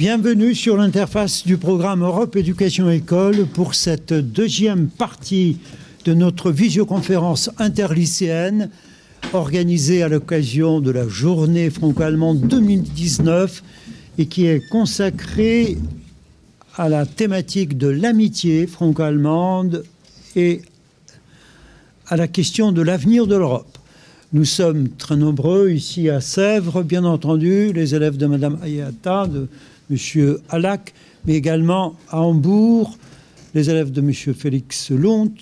Bienvenue sur l'interface du programme Europe Éducation École pour cette deuxième partie de notre visioconférence interlycéenne organisée à l'occasion de la journée franco-allemande 2019 et qui est consacrée à la thématique de l'amitié franco-allemande et à la question de l'avenir de l'Europe. Nous sommes très nombreux ici à Sèvres, bien entendu, les élèves de Madame Ayata, de Monsieur Alac, mais également à Hambourg, les élèves de Monsieur Félix Lont,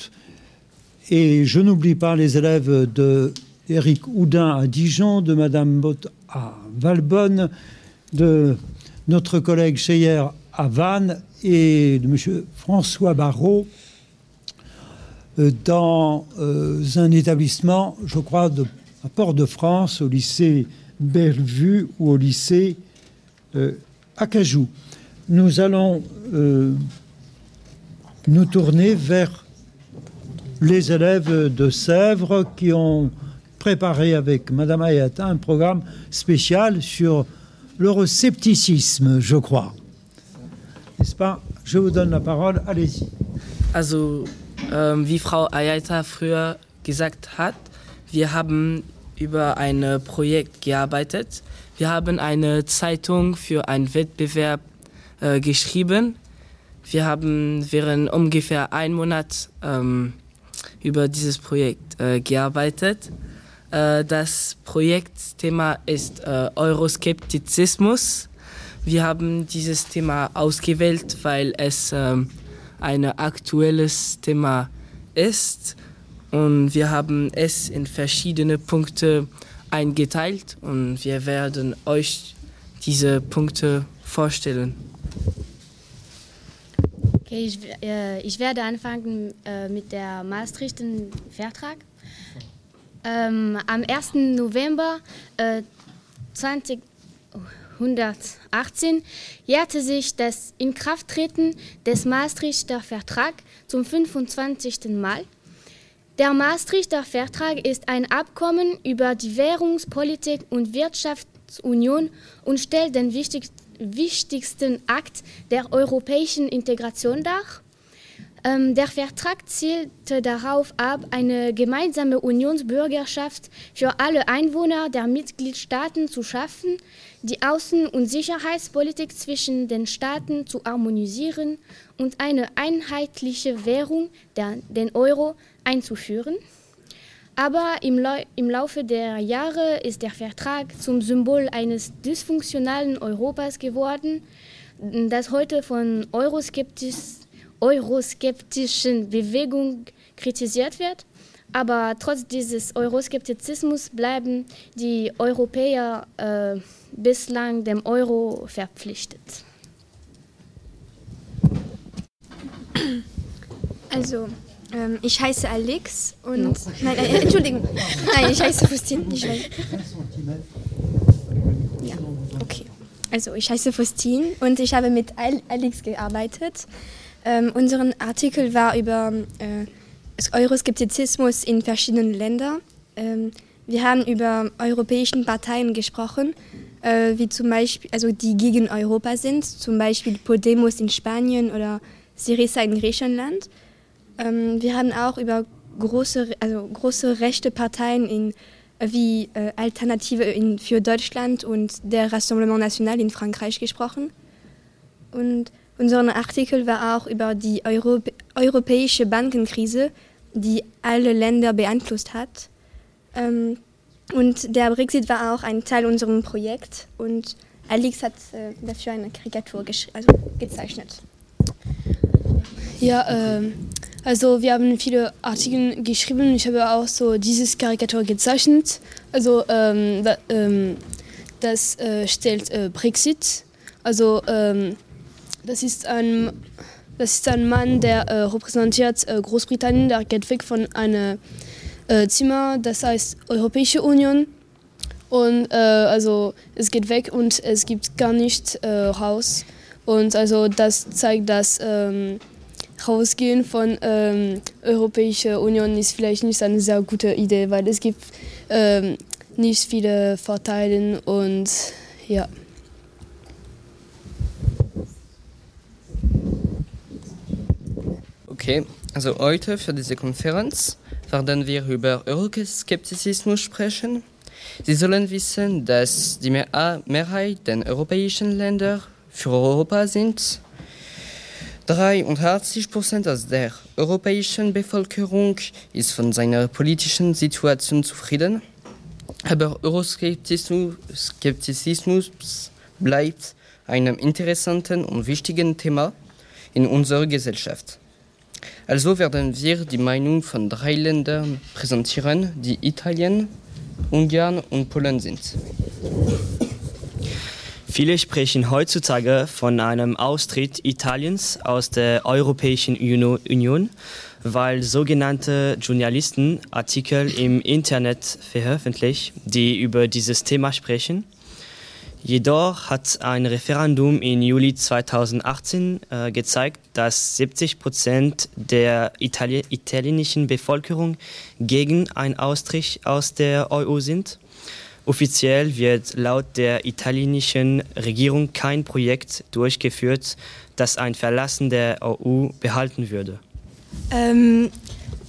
et je n'oublie pas les élèves de Éric Houdin à Dijon, de Madame Bott à Valbonne, de notre collègue Cheyer à Vannes et de Monsieur François Barrault euh, dans euh, un établissement, je crois, à Port-de-France, au lycée Bellevue ou au lycée euh, Acajou. Nous allons euh, nous tourner vers les élèves de Sèvres qui ont préparé avec Madame Ayata un programme spécial sur l'euroscepticisme, je crois. N'est-ce pas? Je vous donne la parole, allez-y. Also, ähm, wie Frau Ayata früher gesagt hat, wir haben über ein Projekt gearbeitet. Wir haben eine Zeitung für einen Wettbewerb äh, geschrieben. Wir haben während ungefähr einen Monat ähm, über dieses Projekt äh, gearbeitet. Äh, das Projektthema ist äh, Euroskeptizismus. Wir haben dieses Thema ausgewählt, weil es ähm, ein aktuelles Thema ist und wir haben es in verschiedene Punkte eingeteilt und wir werden euch diese Punkte vorstellen. Okay, ich, äh, ich werde anfangen äh, mit der Maastrichten Vertrag. Ähm, am 1. November äh, 2018 jährte sich das Inkrafttreten des Maastrichter Vertrags zum 25. Mal. Der Maastrichter Vertrag ist ein Abkommen über die Währungspolitik und Wirtschaftsunion und stellt den wichtig, wichtigsten Akt der europäischen Integration dar. Ähm, der Vertrag zielte darauf ab, eine gemeinsame Unionsbürgerschaft für alle Einwohner der Mitgliedstaaten zu schaffen, die Außen- und Sicherheitspolitik zwischen den Staaten zu harmonisieren und eine einheitliche Währung, der, den Euro, einzuführen. Aber im, Lau im Laufe der Jahre ist der Vertrag zum Symbol eines dysfunktionalen Europas geworden, das heute von euroskeptisch, euroskeptischen Bewegungen kritisiert wird. Aber trotz dieses Euroskeptizismus bleiben die Europäer äh, bislang dem Euro verpflichtet. Also, ähm, ich heiße Alex und. No. Nein, äh, Entschuldigung. Nein, ich heiße Faustin. Ich weiß. Ja, okay. Also, ich heiße Faustin und ich habe mit Alex gearbeitet. Ähm, unser Artikel war über äh, Euroskeptizismus in verschiedenen Ländern. Ähm, wir haben über europäischen Parteien gesprochen, äh, wie zum Beispiel, also die gegen Europa sind, zum Beispiel Podemos in Spanien oder Syriza in Griechenland. Ähm, wir haben auch über große, also große rechte Parteien in, wie äh, Alternative in, für Deutschland und der Rassemblement National in Frankreich gesprochen. Und unser Artikel war auch über die Euro europäische Bankenkrise, die alle Länder beeinflusst hat. Ähm, und der Brexit war auch ein Teil unserem Projekt und Alex hat äh, dafür eine Karikatur also gezeichnet. Ja, ähm, also wir haben viele Artikel geschrieben. Ich habe auch so dieses Karikatur gezeichnet. Also ähm, da, ähm, das äh, stellt äh, Brexit. Also ähm, das ist ein das ist ein Mann, der äh, repräsentiert äh, Großbritannien. Der geht weg von einem äh, Zimmer, das heißt Europäische Union. Und äh, also es geht weg und es gibt gar nicht raus. Und also das zeigt, dass ähm, rausgehen von ähm, Europäische Union ist vielleicht nicht eine sehr gute Idee, weil es gibt ähm, nicht viele Vorteile und ja. Okay, also heute für diese Konferenz werden wir über Euroskeptizismus sprechen. Sie sollen wissen, dass die Mehrheit der europäischen Länder für Europa sind 83 Prozent der europäischen Bevölkerung ist von seiner politischen Situation zufrieden. Aber Euroskeptizismus bleibt einem interessanten und wichtigen Thema in unserer Gesellschaft. Also werden wir die Meinung von drei Ländern präsentieren, die Italien, Ungarn und Polen sind. Viele sprechen heutzutage von einem Austritt Italiens aus der Europäischen Union, weil sogenannte Journalisten Artikel im Internet veröffentlichen, die über dieses Thema sprechen. Jedoch hat ein Referendum im Juli 2018 äh, gezeigt, dass 70 Prozent der Itali italienischen Bevölkerung gegen einen Austritt aus der EU sind. Offiziell wird laut der italienischen Regierung kein Projekt durchgeführt, das ein Verlassen der EU behalten würde. Ähm,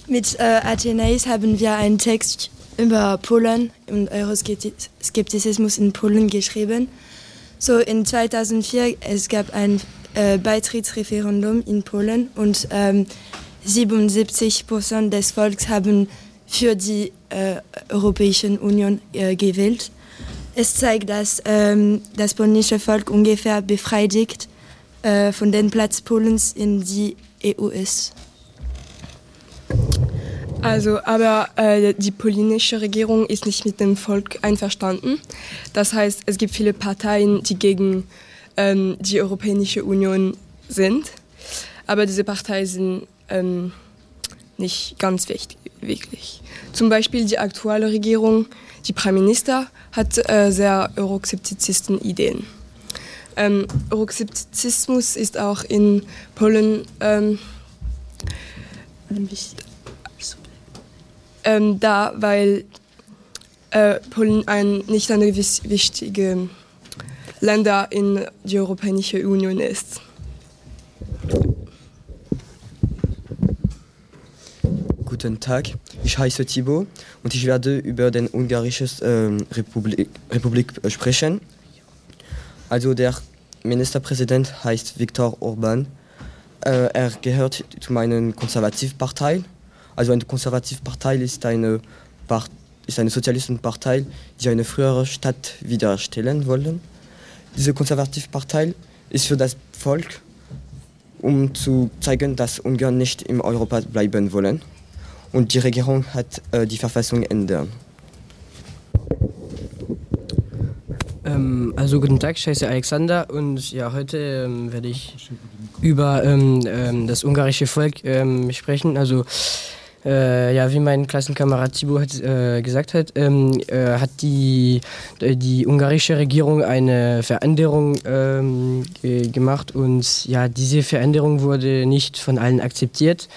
mit äh, Athenaeus haben wir einen Text über Polen und Euroskeptizismus in Polen geschrieben. So in 2004 es gab ein äh, Beitrittsreferendum in Polen und ähm, 77 Prozent des Volks haben für die äh, Europäische Union äh, gewählt. Es zeigt, dass ähm, das polnische Volk ungefähr befriedigt äh, von dem Platz Polens in die EU ist. Also, aber äh, die polnische Regierung ist nicht mit dem Volk einverstanden. Das heißt, es gibt viele Parteien, die gegen ähm, die Europäische Union sind. Aber diese Parteien sind ähm, nicht ganz wichtig, wirklich. Zum Beispiel die aktuelle Regierung, die Premierminister, hat äh, sehr Euroskeptizisten Ideen. Ähm, Euroskeptizismus ist auch in Polen ähm, ähm, da, weil äh, Polen ein, nicht ein wichtige Länder in die Europäische Union ist. Guten Tag, ich heiße Thibaut und ich werde über den ungarischen äh, Republik, Republik sprechen. Also der Ministerpräsident heißt Viktor Orban. Äh, er gehört zu meiner Konservativpartei Also eine Konservativpartei ist eine, Part ist eine Sozialistenpartei, die eine frühere Stadt wiederstellen wollen. Diese Konservativpartei ist für das Volk, um zu zeigen, dass Ungarn nicht in Europa bleiben wollen. Und die Regierung hat äh, die Verfassung ändern. Ähm, also guten Tag, ich heiße Alexander und ja, heute ähm, werde ich über ähm, ähm das ungarische Volk ähm, sprechen. Also äh, ja, wie mein Klassenkamerad Thibaut hat, äh, gesagt hat, ähm, äh, hat die, äh, die ungarische Regierung eine Veränderung ähm, gemacht und ja, diese Veränderung wurde nicht von allen akzeptiert.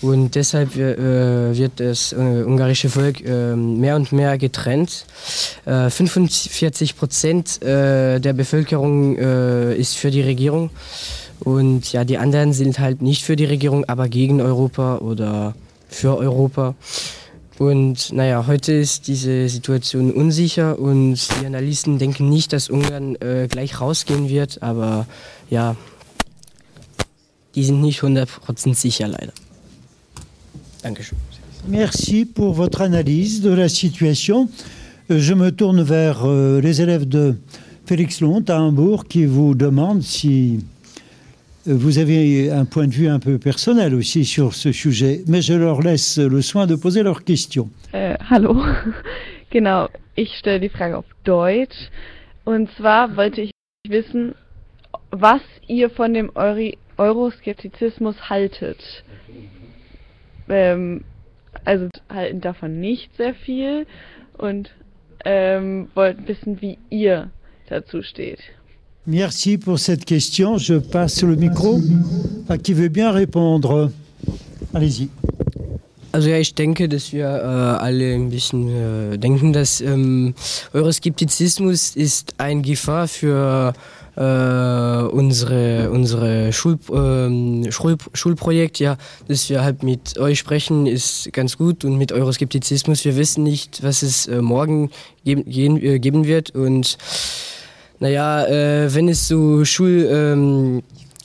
Und deshalb äh, wird das äh, ungarische Volk äh, mehr und mehr getrennt. Äh, 45 Prozent äh, der Bevölkerung äh, ist für die Regierung. Und ja, die anderen sind halt nicht für die Regierung, aber gegen Europa oder für Europa. Und naja, heute ist diese Situation unsicher und die Analysten denken nicht, dass Ungarn äh, gleich rausgehen wird, aber ja, die sind nicht 100% sicher leider. Merci pour votre analyse de la situation. Euh, je me tourne vers euh, les élèves de Félix Lont à Hambourg qui vous demandent si vous avez un point de vue un peu personnel aussi sur ce sujet, mais je leur laisse le soin de poser leurs questions. Äh, hallo, genau, ich stelle die Frage auf Deutsch. Und zwar wollte ich wissen, was ihr von dem Euri Euroskeptizismus haltet. Ähm, also halten davon nicht sehr viel und ähm, wollten wissen, wie ihr dazu steht. Merci pour cette question. Je passe le micro à qui veut bien répondre. Allez-y. Also ja, ich denke, dass wir äh, alle ein bisschen äh, denken, dass ähm, Euroskeptizismus ist ein Gefahr für äh, unsere unsere Schul, äh, Schul, Schulprojekt. Ja, dass wir halt mit euch sprechen, ist ganz gut und mit Euroskeptizismus. Wir wissen nicht, was es äh, morgen geben, gehen, äh, geben wird und naja, äh, wenn es so Schul, ähm,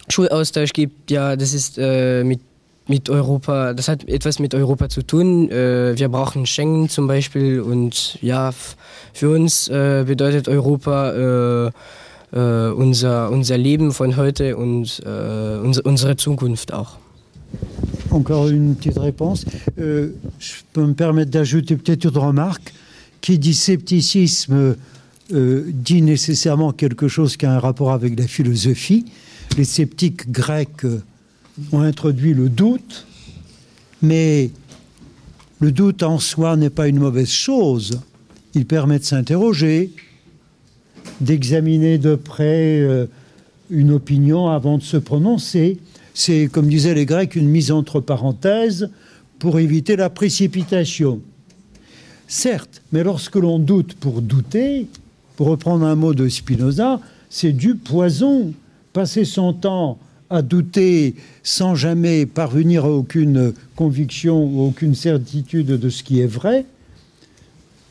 Schulaustausch gibt, ja, das ist äh, mit mit Europa, das hat etwas mit Europa zu tun. Äh, wir brauchen Schengen zum Beispiel und ja, für uns äh, bedeutet Europa äh, unser, unser Leben von heute und unsere Zukunft. Encore une petite réponse. Euh, je peux me permettre d'ajouter peut-être une remarque. Qui dit scepticisme euh, dit nécessairement quelque chose qui a un rapport avec la philosophie. Les sceptiques grecs ont introduit le doute, mais le doute en soi n'est pas une mauvaise chose. Il permet de s'interroger, d'examiner de près euh, une opinion avant de se prononcer. C'est, comme disaient les Grecs, une mise entre parenthèses pour éviter la précipitation. Certes, mais lorsque l'on doute pour douter, pour reprendre un mot de Spinoza, c'est du poison. Passer son temps à douter sans jamais parvenir à aucune conviction ou aucune certitude de ce qui est vrai,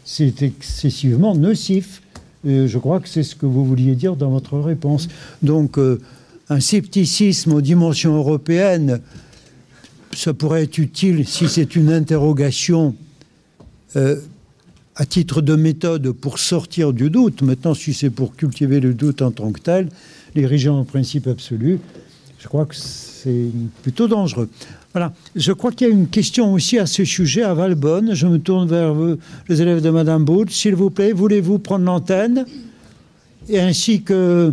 c'est excessivement nocif. Je crois que c'est ce que vous vouliez dire dans votre réponse. Donc, euh, un scepticisme aux dimensions européennes, ça pourrait être utile si c'est une interrogation euh, à titre de méthode pour sortir du doute. Maintenant, si c'est pour cultiver le doute en tant que tel, l'ériger en principe absolu, je crois que c'est plutôt dangereux. Voilà. Je crois qu'il y a une question aussi à ce sujet à Valbonne. Je me tourne vers vous, les élèves de Madame Baud. S'il vous plaît, voulez-vous prendre l'antenne Et ainsi que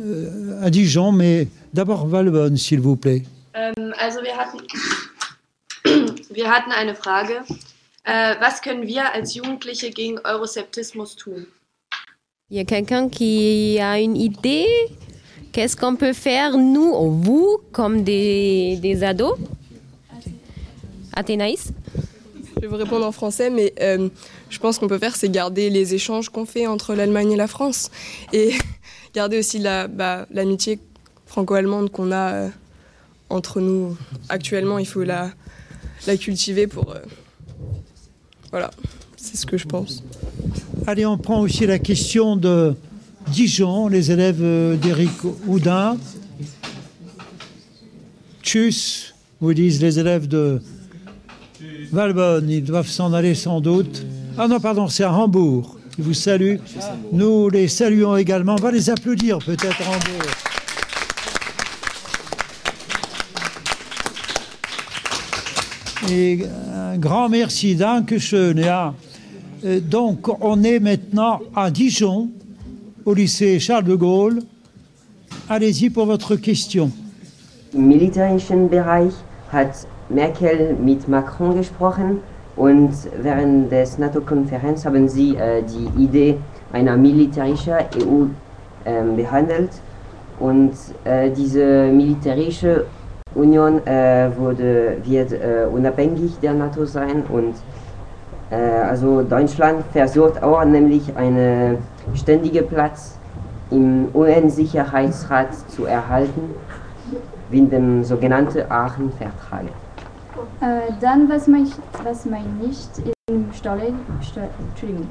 euh, à Dijon, mais d'abord Valbonne, s'il vous plaît. Also wir hatten, wir hatten eine Frage. Was können wir als Jugendliche gegen Eurosceptismus tun? Il y a quelqu'un qui a une idée? Qu'est-ce qu'on peut faire, nous, ou vous, comme des, des ados? Athénaïs? Je vais vous répondre en français, mais euh, je pense qu'on peut faire, c'est garder les échanges qu'on fait entre l'Allemagne et la France. Et garder aussi bah, l'amitié la, franco-allemande qu'on a euh, entre nous actuellement. Il faut la, la cultiver pour. Euh, voilà, c'est ce que je pense. Allez, on prend aussi la question de Dijon, les élèves euh, d'Éric Houdin. Tchuss, vous disent les élèves de Valbonne. Ils doivent s'en aller sans doute. Ah non, pardon, c'est à Hambourg. Ils vous saluent. Nous les saluons également. On va les applaudir peut-être à Hambourg. Et un grand merci, Dankeschön. Ja. Euh, donc, on est maintenant à Dijon au lycée Charles de Gaulle. Allez-y pour votre question. Im militärischen Bereich hat Merkel mit Macron gesprochen und während des NATO-Konferenz haben sie äh, die Idee einer militärischen EU äh, behandelt und äh, diese militärische Union äh, wurde, wird äh, unabhängig der NATO sein und äh, also Deutschland versucht auch nämlich einen ständigen Platz im UN-Sicherheitsrat zu erhalten, wie dem sogenannten Aachen-Vertrag. Äh, dann, was mein, was mein nicht im Steuer, Steu,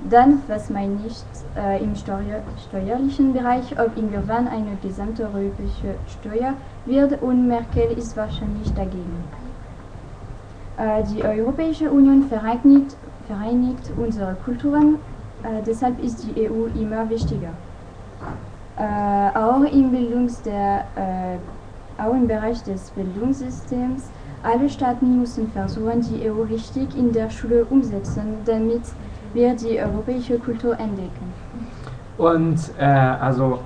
dann, was mein nicht äh, im Steuer, steuerlichen Bereich, ob irgendwann eine gesamte europäische Steuer wird und Merkel ist wahrscheinlich dagegen. Äh, die Europäische Union vereinigt vereinigt unsere Kulturen, äh, deshalb ist die EU immer wichtiger. Äh, auch, im Bildungs der, äh, auch im Bereich des Bildungssystems, alle Staaten müssen versuchen, die EU richtig in der Schule umsetzen, damit wir die europäische Kultur entdecken. Und äh, also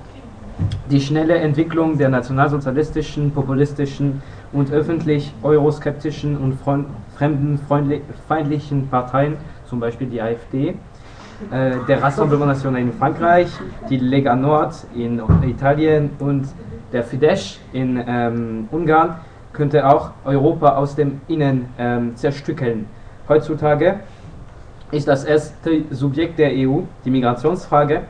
die schnelle Entwicklung der nationalsozialistischen, populistischen und öffentlich euroskeptischen und fremdenfeindlichen Parteien zum Beispiel die AfD, äh, der Rassemblement National in Frankreich, die Lega Nord in Italien und der Fidesz in ähm, Ungarn könnte auch Europa aus dem Innen ähm, zerstückeln. Heutzutage ist das erste Subjekt der EU die Migrationsfrage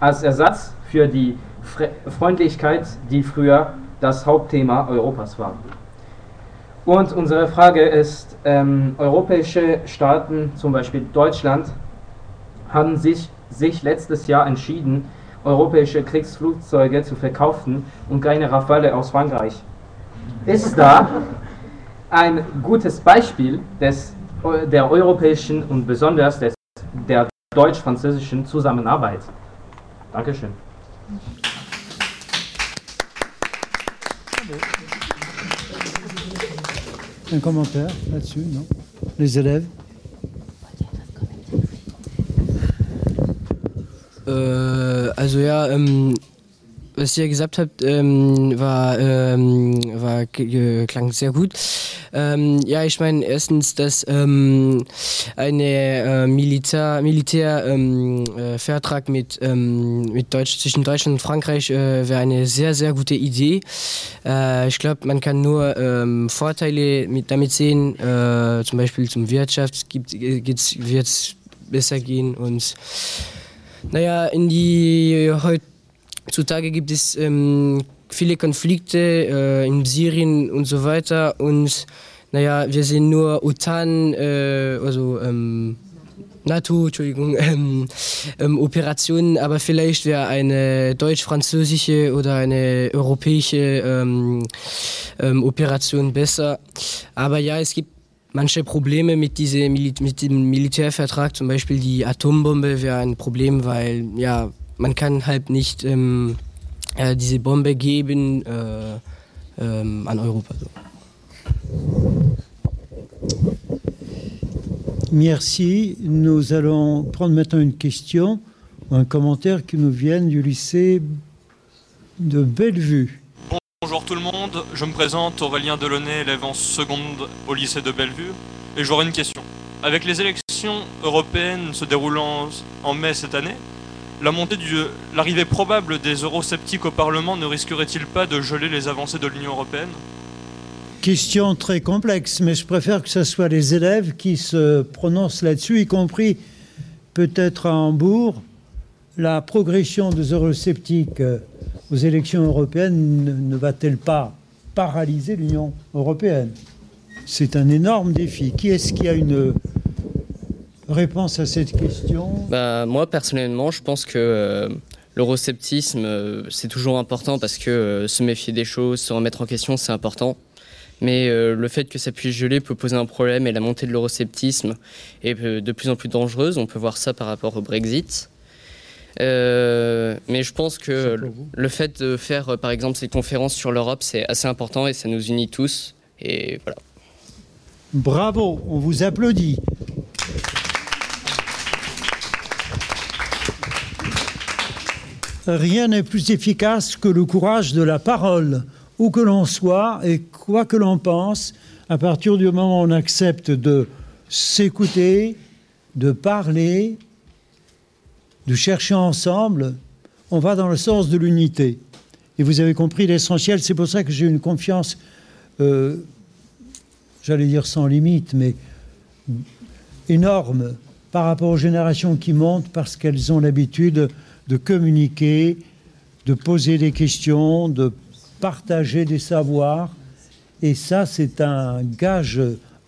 als Ersatz für die Fre Freundlichkeit, die früher das Hauptthema Europas war. Und unsere Frage ist, ähm, europäische Staaten, zum Beispiel Deutschland, haben sich, sich letztes Jahr entschieden, europäische Kriegsflugzeuge zu verkaufen und keine Rafale aus Frankreich. Ist da ein gutes Beispiel des, der europäischen und besonders des, der deutsch-französischen Zusammenarbeit. Dankeschön. Un commentaire là-dessus, non Les élèves Äh, also ja, ähm, was ihr gesagt habt, ähm, war, ähm, war klang sehr gut. Ähm, ja, ich meine erstens, dass ähm, eine äh, Militär, Militär ähm, äh, mit, ähm, mit Deutsch, zwischen Deutschland und Frankreich äh, wäre eine sehr, sehr gute Idee. Äh, ich glaube, man kann nur Vorteile mit, damit sehen, zum Beispiel zum Wirtschaft gibt es besser gehen und naja, in die heutzutage gibt es ähm, viele Konflikte äh, in Syrien und so weiter und naja, wir sehen nur OTAN, äh, also ähm, NATO, Entschuldigung, ähm, ähm, Operationen, aber vielleicht wäre eine deutsch-französische oder eine europäische ähm, ähm, Operation besser. Aber ja, es gibt manche Probleme mit, diese, mit dem Militärvertrag, zum Beispiel die Atombombe wäre ein Problem, weil ja, man kann halt nicht ähm, äh, diese Bombe geben äh, ähm, an Europa. So. Merci. Nous allons prendre maintenant une question ou un commentaire qui nous vient du lycée de Bellevue. Bonjour tout le monde, je me présente Aurélien Delaunay, élève en seconde au lycée de Bellevue, et j'aurais une question. Avec les élections européennes se déroulant en mai cette année, l'arrivée probable des eurosceptiques au Parlement ne risquerait-il pas de geler les avancées de l'Union européenne? Question très complexe, mais je préfère que ce soit les élèves qui se prononcent là-dessus, y compris peut-être à Hambourg. La progression des eurosceptiques aux élections européennes ne, va-t-elle pas paralyser l'Union européenne? C'est un énorme défi. Qui est-ce qui a une réponse à cette question? Bah, Moi, personnellement, je pense que euh, l'eurosceptisme, euh, c'est toujours important parce que euh, se méfier des choses, se remettre en question, c'est important. Mais euh, le fait que ça puisse geler peut poser un problème et la montée de l'eurosceptisme est de plus en plus dangereuse. On peut voir ça par rapport au Brexit. Euh, mais je pense que le fait de faire, euh, par exemple, ces conférences sur l'Europe, c'est assez important et ça nous unit tous. Et voilà. Bravo, on vous applaudit. Rien n'est plus efficace que le courage de la parole, où que l'on soit et quoi que l'on pense, à partir du moment où on accepte de s'écouter, de parler, de chercher ensemble, on va dans le sens de l'unité. Et vous avez compris l'essentiel, c'est pour ça que j'ai une confiance, euh, j'allais dire sans limite, mais énorme par rapport aux générations qui montent parce qu'elles ont l'habitude de communiquer, de poser des questions, de partager des savoirs. Et ça, c'est un gage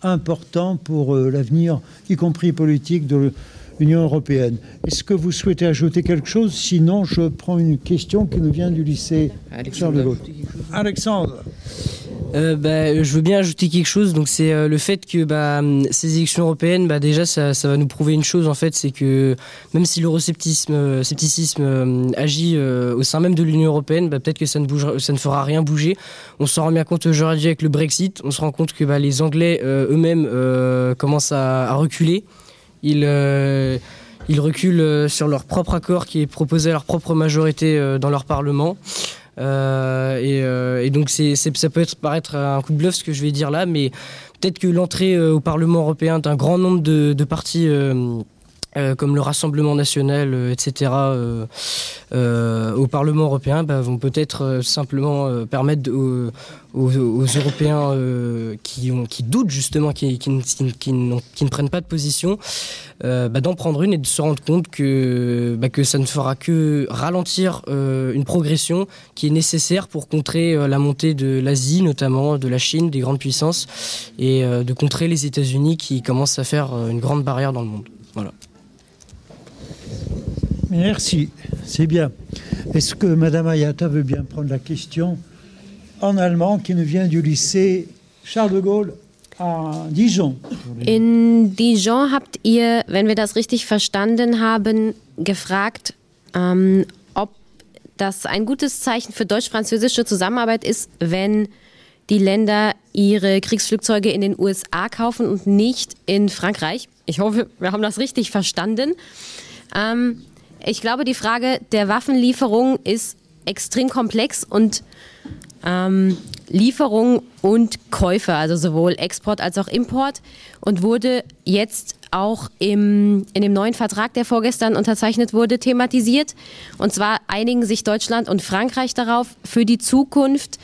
important pour euh, l'avenir, y compris politique, de l'Union européenne. Est-ce que vous souhaitez ajouter quelque chose? Sinon, je prends une question qui nous vient du lycée Charles de Gaulle. Alexandre Euh, bah, je veux bien ajouter quelque chose. Donc c'est euh, le fait que bah, ces élections européennes, bah, déjà, ça, ça, va nous prouver une chose en fait, c'est que même si l'euroscepticisme euh, scepticisme, euh, agit euh, au sein même de l'Union européenne, bah, peut-être que ça ne, bougera, ça ne fera rien bouger. On s'en rend bien compte aujourd'hui avec le Brexit. On se rend compte que bah, les Anglais euh, eux-mêmes commencent à, à, reculer. Ils ils reculent sur leur propre accord qui est proposé à leur propre majorité dans leur parlement. Euh, et, euh, donc ça peut être, paraître un coup de bluff ce que je vais dire là, mais peut-être que l'entrée euh, au Parlement européen d'un grand nombre de partis euh, comme le Rassemblement national, euh, etc., euh, au Parlement européen, bah, vont peut-être simplement permettre aux, Européens qui, doutent justement, qui, ne prennent pas de position, bah, d'en prendre une et de se rendre compte que, bah, que ça ne fera que ralentir une progression qui est nécessaire pour contrer la montée de l'Asie, notamment de la Chine, des grandes puissances, et de contrer les États-Unis qui commencent à faire une grande barrière dans le monde. Voilà. Merci, c'est bien. Est-ce que Madame Ayata veut bien prendre la question en allemand qui nous vient du lycée Charles de Gaulle à Dijon? In Dijon habt ihr, wenn wir das richtig verstanden haben, gefragt, ähm, ob das ein gutes Zeichen für deutsch-französische Zusammenarbeit ist, wenn die Länder ihre Kriegsflugzeuge in den USA kaufen und nicht in Frankreich. Ich hoffe, wir haben das richtig verstanden. Ähm, ich glaube, die Frage der Waffenlieferung ist extrem komplex und ähm, Lieferung und Käufe, also sowohl Export als auch Import und wurde jetzt auch im, in dem neuen Vertrag, der vorgestern unterzeichnet wurde, thematisiert. Und zwar einigen sich Deutschland und Frankreich darauf, für die Zukunft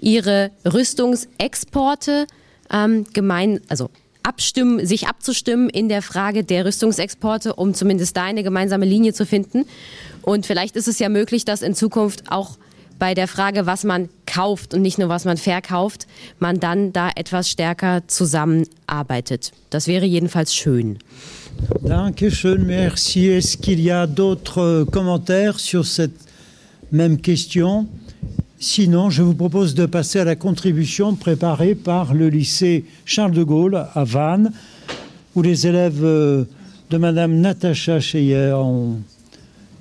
ihre Rüstungsexporte ähm, gemein, also abstimmen, sich abzustimmen in der Frage der Rüstungsexporte, um zumindest da eine gemeinsame Linie zu finden. Und vielleicht ist es ja möglich, dass in Zukunft auch bei der Frage, was man kauft und nicht nur was man verkauft, man dann da etwas stärker zusammenarbeitet. Das wäre jedenfalls schön. Dankeschön, merci. Est-ce qu'il y a d'autres commentaires sur cette même question Sinon, je vous propose de passer à la contribution préparée par le lycée Charles de Gaulle à Vannes, où les élèves euh, de Madame Natacha Cheyer ont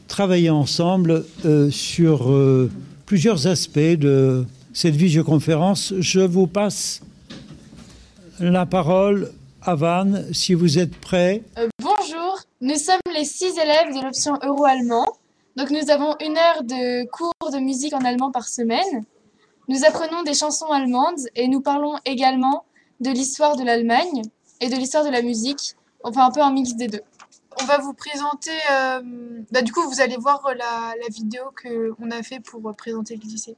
travaillé ensemble euh, sur euh, plusieurs aspects de cette visioconférence. Je vous passe la parole à Vannes, si vous êtes prêts. Bonjour, nous sommes les six élèves de l'option euro-allemand. Donc nous avons une heure de cours de musique en allemand par semaine. Nous apprenons des chansons allemandes et nous parlons également de l'histoire de l'Allemagne et de l'histoire de la musique, enfin un peu un mix des deux. On va vous présenter, euh, bah, du coup vous allez voir la, la vidéo qu'on a fait pour présenter le lycée.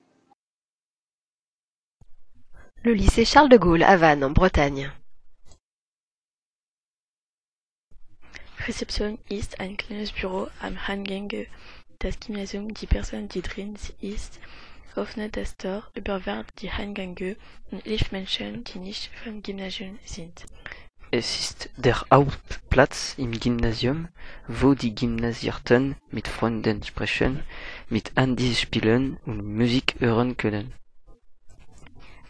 Le lycée Charles de Gaulle à Vannes en Bretagne. Rezeption ist ein kleines Büro am Hangenge Das Gymnasium, die Person, die drin ist, öffnet das Tor, überwacht die Eingänge und hilft Menschen, die nicht vom Gymnasium sind. Es ist der Hauptplatz im Gymnasium, wo die Gymnasierten mit Freunden sprechen, mit Handys spielen und Musik hören können.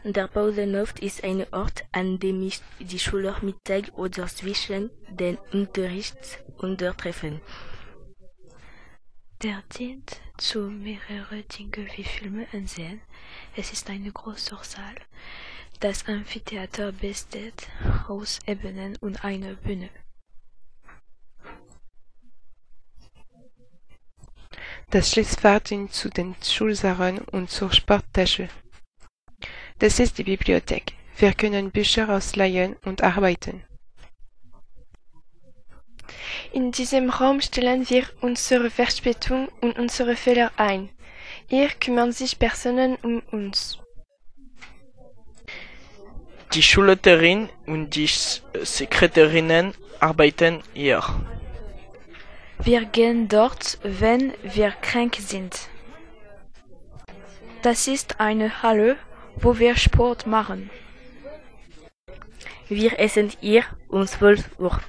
Der Pausenhof ist ein Ort, an dem sich die Schüler mittags oder zwischen den Unterrichtsuntertreffen. Der dient zu mehrere Dinge wie Filme ansehen. Es ist ein großer Saal. Das Amphitheater besteht aus Ebenen und einer Bühne. Das Schließfach dient zu den Schulsaalen und zur Sporttasche. Das ist die Bibliothek. Wir können Bücher ausleihen und arbeiten. In diesem Raum stellen wir unsere Verspätung und unsere Fehler ein. Hier kümmern sich Personen um uns. Die Schulleiterin und die Sekretärinnen arbeiten hier. Wir gehen dort, wenn wir krank sind. Das ist eine Halle, wo wir Sport machen. Wir essen hier um 12 Uhr.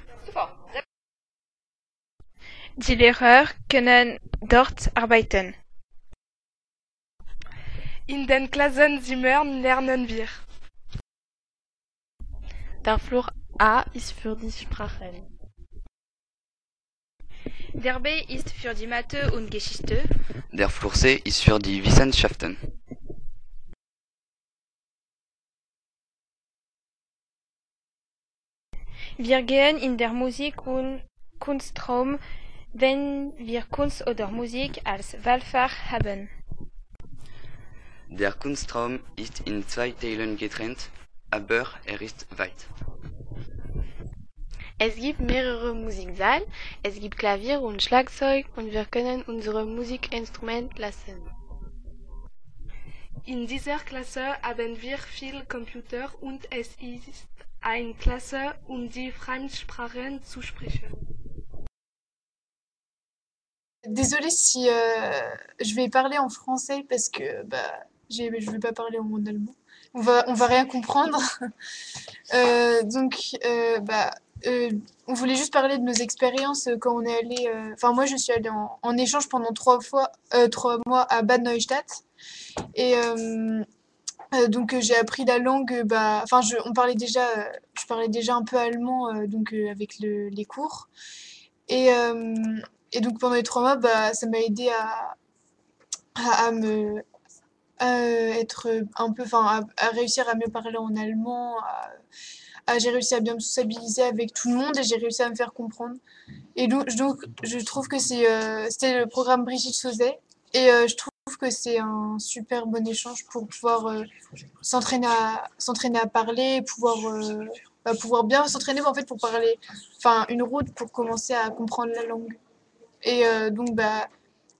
Die Lehrer können dort arbeiten. In den Klassenzimmern lernen wir. Der Flur A ist für die Sprachen. Der B ist für die Mathe und Geschichte. Der Flur C ist für die Wissenschaften. Wir gehen in der Musik- und Kunstraum wenn wir Kunst oder Musik als Wahlfach haben. Der Kunstraum ist in zwei Teilen getrennt, aber er ist weit. Es gibt mehrere Musiksaal, es gibt Klavier und Schlagzeug und wir können unsere Musikinstrument lassen. In dieser Klasse haben wir viel Computer und es ist eine Klasse, um die Fremdsprachen zu sprechen. Désolée si euh, je vais parler en français parce que bah, je ne vais pas parler en allemand. On va, on va rien comprendre. Euh, donc, euh, bah, on voulait juste parler de nos expériences quand on est allé. Enfin, moi, je suis allée en, échange pendant trois fois, trois mois à Bad Neustadt. Et donc, j'ai appris la langue. Bah, enfin, je, on parlait je parlais déjà un peu allemand donc avec le- les cours. Et, et donc pendant les trois mois, bah, ça m'a aidé à, me être un peu, enfin, à, réussir à mieux parler en allemand. j'ai réussi à bien me sociabiliser avec tout le monde et j'ai réussi à me faire comprendre. Et donc, je trouve que c'est euh, c'était le programme Brigitte Sauzet et euh, je trouve que c'est un super bon échange pour pouvoir euh, s'entraîner à parler, pouvoir bah, pouvoir bien s'entraîner en fait pour parler, enfin une route pour commencer à comprendre la langue. Et euh, donc bah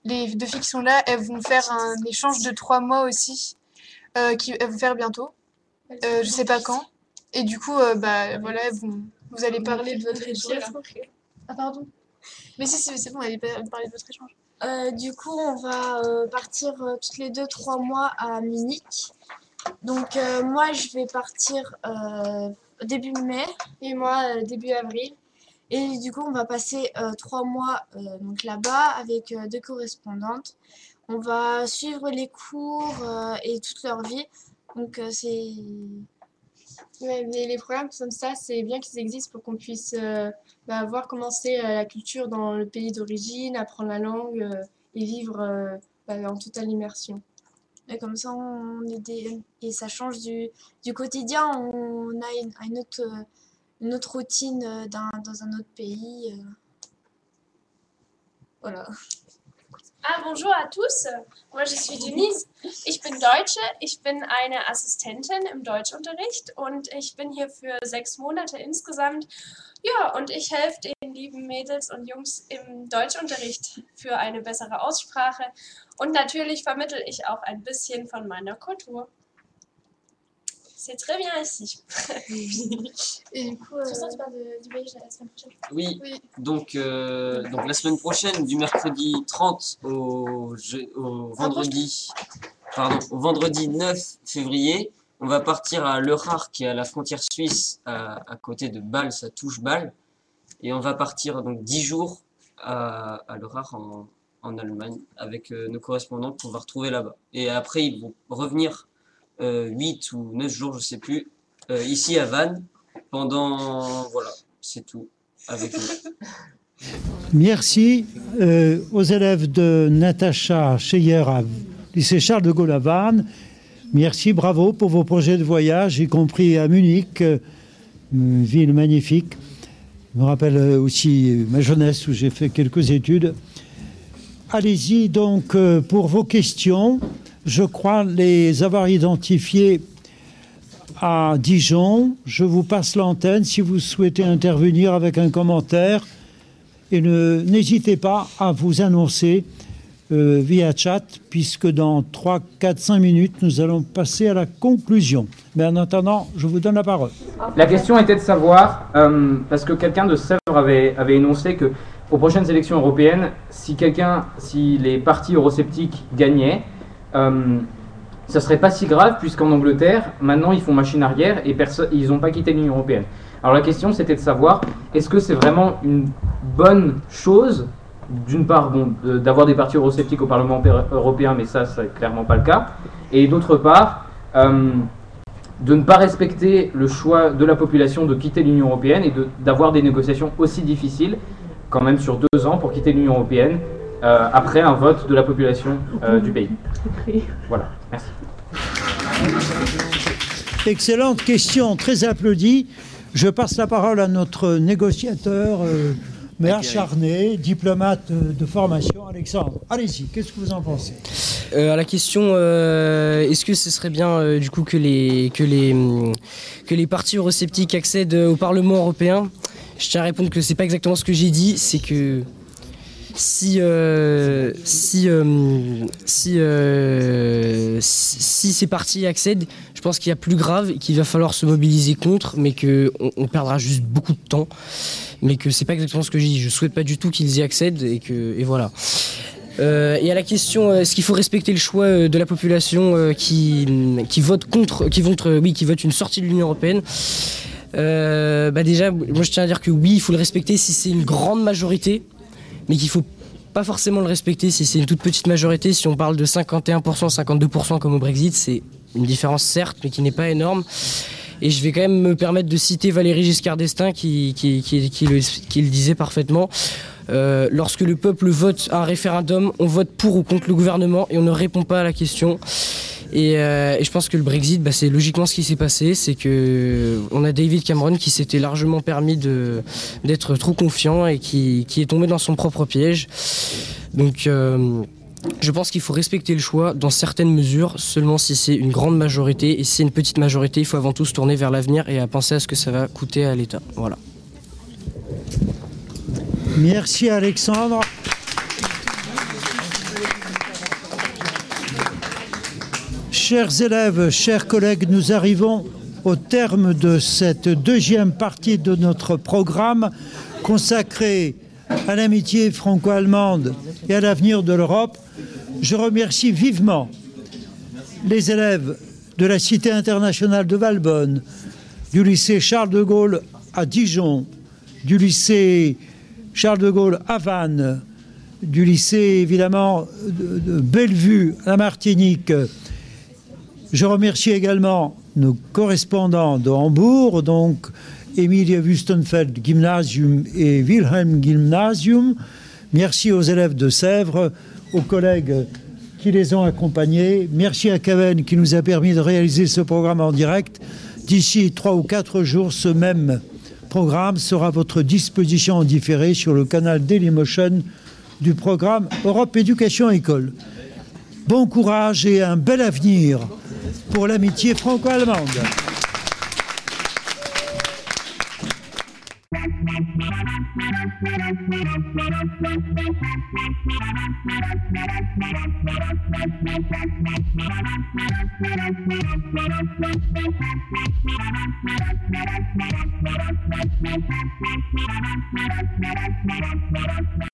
les deux filles qui sont là, elles vont faire un échange de trois mois aussi, euh, qui elles vont faire bientôt. Euh, je sais pas quand. Et du coup, bah voilà, vont, vous allez parler de votre échange. Ah pardon. Mais si, si, c'est bon, allez parler de votre échange. Du coup, on va partir toutes les deux, trois mois à Munich. Donc, moi, je vais partir début mai et moi, début avril. Et du coup, on va passer euh, trois mois euh, donc là-bas avec euh, deux correspondantes. On va suivre les cours et toute leur vie. Donc, c'est. Ouais, les programmes comme ça, c'est bien qu'ils existent pour qu'on puisse bah, voir comment c'est la culture dans le pays d'origine, apprendre la langue et vivre bah, en totale immersion. Et comme ça, on est des... et ça change du, du quotidien. On a une, une autre, une autre routine euh, dans, un autre pays. euh. Voilà. Ah, bonjour à tous. Moi, je suis Denise. Ich bin Deutsche. Ich bin eine Assistentin im Deutschunterricht und ich bin hier für sechs Monate insgesamt. Ja, und ich helfe den lieben Mädels und Jungs im Deutschunterricht für eine bessere Aussprache. Und natürlich vermittle ich auch ein bisschen von meiner Kultur. C'est très bien ici. Et du coup, Tristan, tu parles de- du voyage la semaine prochaine Oui, Donc, euh, donc la semaine prochaine, du mercredi 30 au, je- au vendredi, pardon, au vendredi 9 février, on va partir à Le Rare, qui est à la frontière suisse, à, à côté de Bâle, ça touche Bâle, et on va partir donc 10 jours à, à Le Rare en, en Allemagne avec euh, nos correspondants qu'on va retrouver là-bas. Et après, ils vont revenir euh, 8 ou 9 jours, je sais plus, euh, ici à Vannes, pendant, voilà, c'est tout, avec nous. Merci euh, aux élèves de Natacha Cheyer à lycée Charles de Gaulle à Vannes. Merci, bravo pour vos projets de voyage, y compris à Munich, euh, une ville magnifique. Je me rappelle euh, aussi euh, ma jeunesse où j'ai fait quelques études. Allez-y donc euh, pour vos questions. Je crois les avoir identifiées à Dijon. Je vous passe l'antenne si vous souhaitez intervenir avec un commentaire. Et n'hésitez pas à vous annoncer euh, via chat, puisque dans 3, 4, 5 minutes, nous allons passer à la conclusion. Mais en attendant, je vous donne la parole. La question était de savoir, euh, parce que quelqu'un de Sèvres avait, avait énoncé que aux prochaines élections européennes, si quelqu'un, si les partis eurosceptiques gagnaient, euh, ça serait pas si grave puisqu'en Angleterre, maintenant ils font machine arrière et ils n'ont pas quitté l'Union européenne. Alors la question c'était de savoir, est-ce que c'est vraiment une bonne chose, d'une part, d'avoir des partis eurosceptiques au Parlement europé- européen, mais ça, c'est clairement pas le cas, et d'autre part, euh, de ne pas respecter le choix de la population de quitter l'Union européenne et d'avoir des négociations aussi difficiles, quand même sur deux ans, pour quitter l'Union européenne, euh, après un vote de la population euh, du pays. Voilà, merci. Excellente question, très applaudie. Je passe la parole à notre négociateur, euh, mais acharné, diplomate euh, de formation, Alexandre. Allez-y, qu'est-ce que vous en pensez? Euh, à la question, euh, est-ce que ce serait bien euh, du coup que les, que, les, hum, que les partis eurosceptiques accèdent au Parlement européen? Je tiens à répondre que c'est pas exactement ce que j'ai dit, c'est que si euh, si euh, si, euh, si ces partis accèdent, je pense qu'il y a plus grave et qu'il va falloir se mobiliser contre, mais que on, perdra juste beaucoup de temps, mais que c'est pas exactement ce que j'ai dit. Je souhaite pas du tout qu'ils y accèdent et que et voilà. Euh, et à la question, euh, est-ce qu'il faut respecter le choix de la population qui, qui vote contre, qui vote, oui, qui vote une sortie de l'Union européenne bah déjà, moi je tiens à dire que oui, il faut le respecter si c'est une grande majorité, mais qu'il faut pas forcément le respecter si c'est une toute petite majorité. Si on parle de 51%, 52% comme au Brexit, c'est une différence certes, mais qui n'est pas énorme. Et je vais quand même me permettre de citer Valéry Giscard d'Estaing qui, le, disait parfaitement. Euh, lorsque le peuple vote un référendum, on vote pour ou contre le gouvernement et on ne répond pas à la question. Et, euh, et je pense que le Brexit, bah, c'est logiquement ce qui s'est passé, c'est que on a David Cameron qui s'était largement permis d'être trop confiant et qui, qui est tombé dans son propre piège. Donc euh, je pense qu'il faut respecter le choix dans certaines mesures, seulement si c'est une grande majorité. Et si c'est une petite majorité, il faut avant tout se tourner vers l'avenir et à penser à ce que ça va coûter à l'État. Voilà. Merci Alexandre. Chers élèves, chers collègues, nous arrivons au terme de cette deuxième partie de notre programme consacré à l'amitié franco-allemande et à l'avenir de l'Europe. Je remercie vivement les élèves de la Cité internationale de Valbonne, du lycée Charles de Gaulle à Dijon, du lycée Charles de Gaulle à Vannes, du lycée évidemment de, Bellevue à Martinique. Je remercie également nos correspondants de Hambourg, donc Emilia Wüstenfeld Gymnasium et Wilhelm Gymnasium. Merci aux élèves de Sèvres, aux collègues qui les ont accompagnés. Merci à Caven qui nous a permis de réaliser ce programme en direct. D'ici trois ou quatre jours, ce même programme sera à votre disposition en différé sur le canal Dailymotion du programme Europe Éducation École. Bon courage et un bel avenir pour l'amitié franco-allemande.